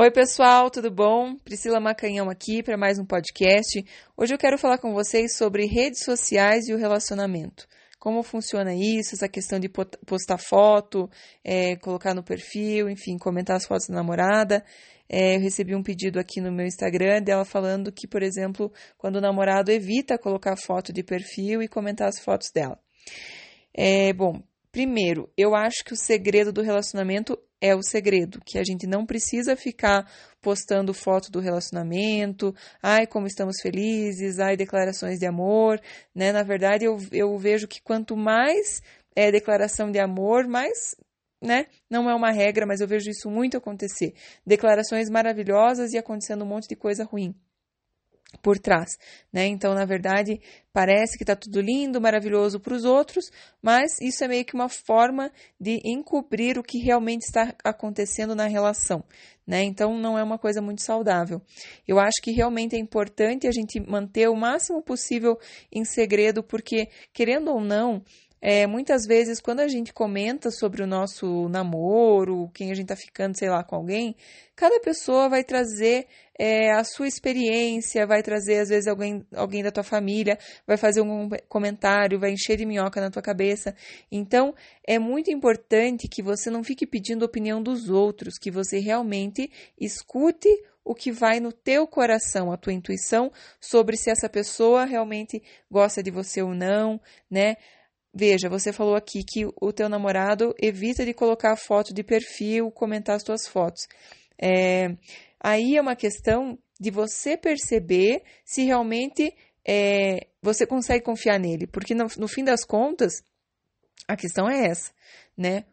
Oi, pessoal, tudo bom? Priscila Macanhão aqui para mais um podcast. Hoje eu quero falar com vocês sobre redes sociais e o relacionamento. Como funciona isso, essa questão de postar foto, é, colocar no perfil, enfim, comentar as fotos da namorada. É, eu recebi um pedido aqui no meu Instagram dela falando que, por exemplo, quando o namorado evita colocar foto de perfil e comentar as fotos dela. É, bom, primeiro, eu acho que o segredo do relacionamento é o segredo, que a gente não precisa ficar postando foto do relacionamento, ai, como estamos felizes, ai, declarações de amor, né? Na verdade, eu, eu vejo que quanto mais é declaração de amor, mais né? Não é uma regra, mas eu vejo isso muito acontecer. Declarações maravilhosas e acontecendo um monte de coisa ruim por trás, né? Então, na verdade, parece que está tudo lindo, maravilhoso para os outros, mas isso é meio que uma forma de encobrir o que realmente está acontecendo na relação, né? Então, não é uma coisa muito saudável. Eu acho que realmente é importante a gente manter o máximo possível em segredo, porque querendo ou não, é, muitas vezes, quando a gente comenta sobre o nosso namoro, quem a gente tá ficando, sei lá, com alguém, cada pessoa vai trazer é, a sua experiência, vai trazer, às vezes, alguém, alguém da tua família, vai fazer um comentário, vai encher de minhoca na tua cabeça. Então, é muito importante que você não fique pedindo opinião dos outros, que você realmente escute o que vai no teu coração, a tua intuição sobre se essa pessoa realmente gosta de você ou não, né? Veja, você falou aqui que o teu namorado evita de colocar foto de perfil, comentar as tuas fotos. É, aí é uma questão de você perceber se realmente é, você consegue confiar nele, porque no, no fim das contas, a questão é essa, né?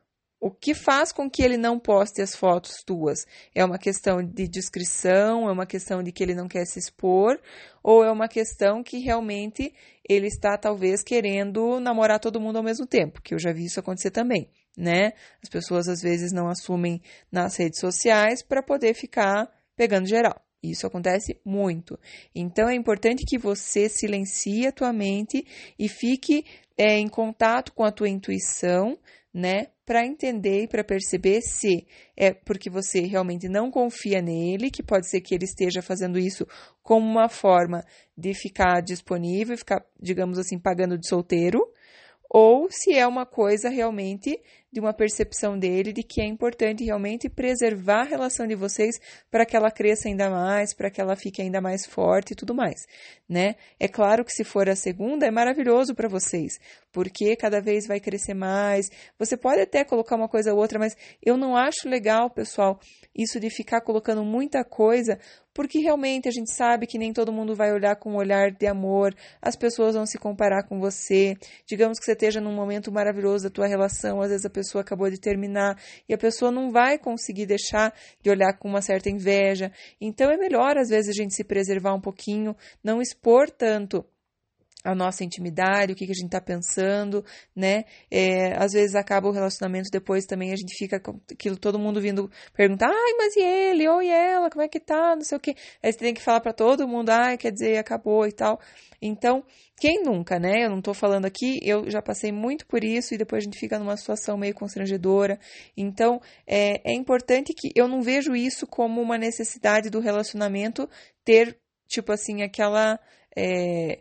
O que faz com que ele não poste as fotos tuas? É uma questão de descrição, é uma questão de que ele não quer se expor, ou é uma questão que realmente ele está talvez querendo namorar todo mundo ao mesmo tempo, que eu já vi isso acontecer também, né? As pessoas às vezes não assumem nas redes sociais para poder ficar pegando geral. Isso acontece muito. Então é importante que você silencie a tua mente e fique é, em contato com a tua intuição, né? Para entender e para perceber se é porque você realmente não confia nele, que pode ser que ele esteja fazendo isso como uma forma de ficar disponível, ficar, digamos assim, pagando de solteiro, ou se é uma coisa realmente de uma percepção dele de que é importante realmente preservar a relação de vocês para que ela cresça ainda mais, para que ela fique ainda mais forte e tudo mais, né? É claro que se for a segunda é maravilhoso para vocês, porque cada vez vai crescer mais. Você pode até colocar uma coisa ou outra, mas eu não acho legal, pessoal, isso de ficar colocando muita coisa, porque realmente a gente sabe que nem todo mundo vai olhar com um olhar de amor, as pessoas vão se comparar com você. Digamos que você esteja num momento maravilhoso da tua relação, às vezes a pessoa acabou de terminar e a pessoa não vai conseguir deixar de olhar com uma certa inveja. Então é melhor às vezes a gente se preservar um pouquinho, não expor tanto a nossa intimidade, o que, que a gente está pensando, né? É, às vezes acaba o relacionamento, depois também a gente fica com aquilo, todo mundo vindo perguntar, ai, mas e ele? Ou e ela? Como é que tá? Não sei o quê. Aí você tem que falar para todo mundo, ai, quer dizer, acabou e tal. Então, quem nunca, né? Eu não estou falando aqui, eu já passei muito por isso e depois a gente fica numa situação meio constrangedora. Então, é, é importante que eu não vejo isso como uma necessidade do relacionamento ter, tipo assim, aquela. É,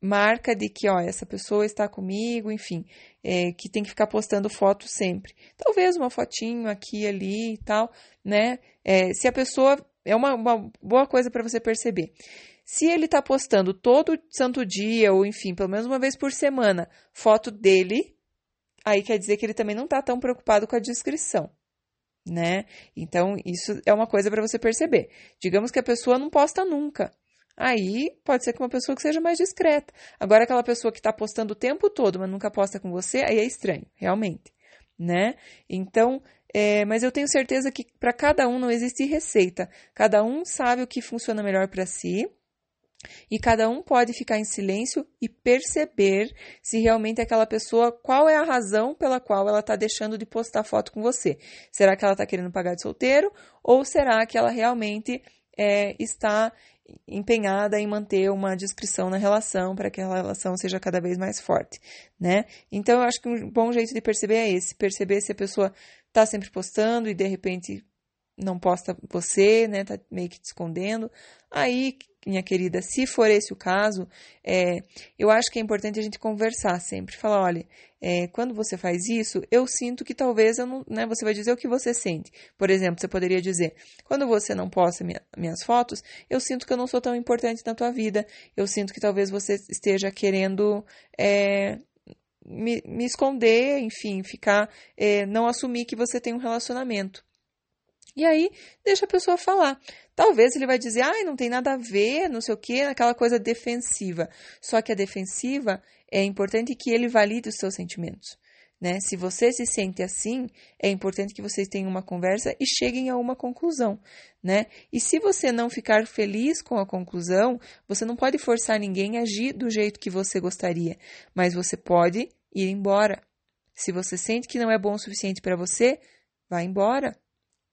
marca de que, ó, essa pessoa está comigo, enfim, é, que tem que ficar postando foto sempre. Talvez uma fotinho aqui ali e tal, né? É, se a pessoa. É uma, uma boa coisa para você perceber. Se ele está postando todo santo dia, ou enfim, pelo menos uma vez por semana, foto dele, aí quer dizer que ele também não está tão preocupado com a descrição. Né? Então, isso é uma coisa para você perceber. Digamos que a pessoa não posta nunca. Aí pode ser que uma pessoa que seja mais discreta. Agora, aquela pessoa que está postando o tempo todo, mas nunca posta com você, aí é estranho, realmente. Né? Então, é, mas eu tenho certeza que para cada um não existe receita. Cada um sabe o que funciona melhor para si. E cada um pode ficar em silêncio e perceber se realmente aquela pessoa, qual é a razão pela qual ela está deixando de postar foto com você. Será que ela está querendo pagar de solteiro? Ou será que ela realmente é, está empenhada em manter uma descrição na relação para que a relação seja cada vez mais forte, né? Então, eu acho que um bom jeito de perceber é esse, perceber se a pessoa está sempre postando e de repente não posta você, né? Tá meio que te escondendo. Aí, minha querida, se for esse o caso, é, eu acho que é importante a gente conversar sempre. Falar, olha, é, quando você faz isso, eu sinto que talvez eu não, né? Você vai dizer o que você sente. Por exemplo, você poderia dizer, quando você não posta minha, minhas fotos, eu sinto que eu não sou tão importante na tua vida. Eu sinto que talvez você esteja querendo é, me, me, esconder, enfim, ficar, é, não assumir que você tem um relacionamento. E aí, deixa a pessoa falar. Talvez ele vai dizer, ai, não tem nada a ver, não sei o quê, aquela coisa defensiva. Só que a defensiva é importante que ele valide os seus sentimentos. Né? Se você se sente assim, é importante que vocês tenham uma conversa e cheguem a uma conclusão, né? E se você não ficar feliz com a conclusão, você não pode forçar ninguém a agir do jeito que você gostaria, mas você pode ir embora. Se você sente que não é bom o suficiente para você, vá embora.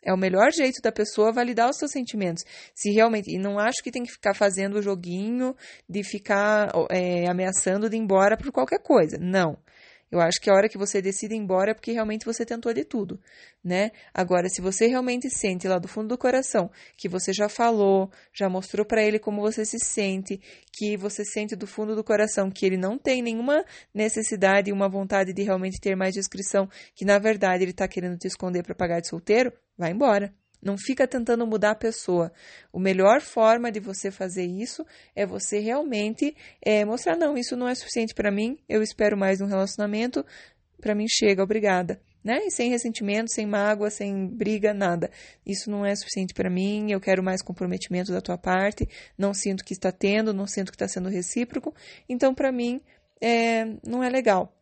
É o melhor jeito da pessoa validar os seus sentimentos. Se realmente. E não acho que tem que ficar fazendo o joguinho de ficar é, ameaçando de ir embora por qualquer coisa. Não. Eu acho que a hora que você decide ir embora é porque realmente você tentou de tudo, né? Agora, se você realmente sente lá do fundo do coração que você já falou, já mostrou para ele como você se sente, que você sente do fundo do coração que ele não tem nenhuma necessidade e uma vontade de realmente ter mais discrição, que na verdade ele está querendo te esconder para pagar de solteiro, vai embora. Não fica tentando mudar a pessoa. A melhor forma de você fazer isso é você realmente é, mostrar: não, isso não é suficiente para mim, eu espero mais um relacionamento, para mim chega, obrigada. Né? E sem ressentimento, sem mágoa, sem briga, nada. Isso não é suficiente para mim, eu quero mais comprometimento da tua parte, não sinto que está tendo, não sinto que está sendo recíproco, então para mim é, não é legal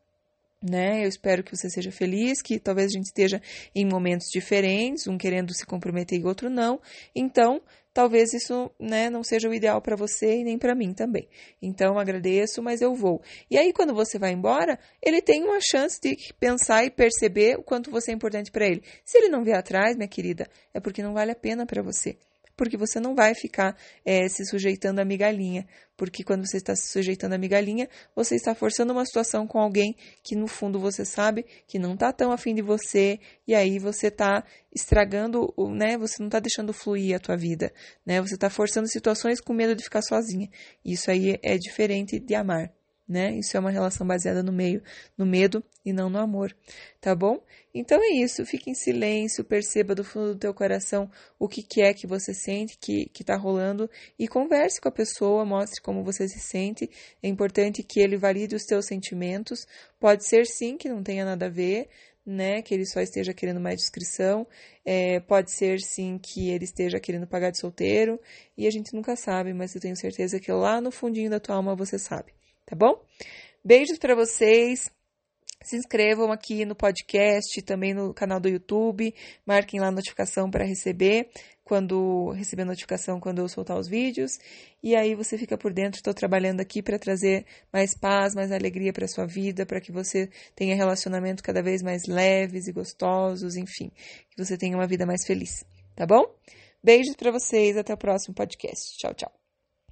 né? Eu espero que você seja feliz, que talvez a gente esteja em momentos diferentes, um querendo se comprometer e outro não. Então, talvez isso, né, não seja o ideal para você e nem para mim também. Então, agradeço, mas eu vou. E aí, quando você vai embora, ele tem uma chance de pensar e perceber o quanto você é importante para ele. Se ele não vier atrás, minha querida, é porque não vale a pena para você porque você não vai ficar é, se sujeitando a migalhinha. Porque quando você está se sujeitando a migalhinha, você está forçando uma situação com alguém que no fundo você sabe que não está tão afim de você, e aí você está estragando, né? Você não está deixando fluir a tua vida, né? Você está forçando situações com medo de ficar sozinha. Isso aí é diferente de amar né? Isso é uma relação baseada no meio, no medo e não no amor, tá bom? Então é isso, fique em silêncio, perceba do fundo do teu coração o que, que é que você sente que, que tá rolando e converse com a pessoa, mostre como você se sente. É importante que ele valide os teus sentimentos. Pode ser sim que não tenha nada a ver, né? Que ele só esteja querendo mais descrição. É, pode ser sim que ele esteja querendo pagar de solteiro. E a gente nunca sabe, mas eu tenho certeza que lá no fundinho da tua alma você sabe tá bom? Beijos para vocês. Se inscrevam aqui no podcast, também no canal do YouTube, marquem lá a notificação para receber quando receber notificação quando eu soltar os vídeos. E aí você fica por dentro. Estou trabalhando aqui para trazer mais paz, mais alegria para sua vida, para que você tenha relacionamentos cada vez mais leves e gostosos, enfim, que você tenha uma vida mais feliz, tá bom? Beijos para vocês, até o próximo podcast. Tchau, tchau.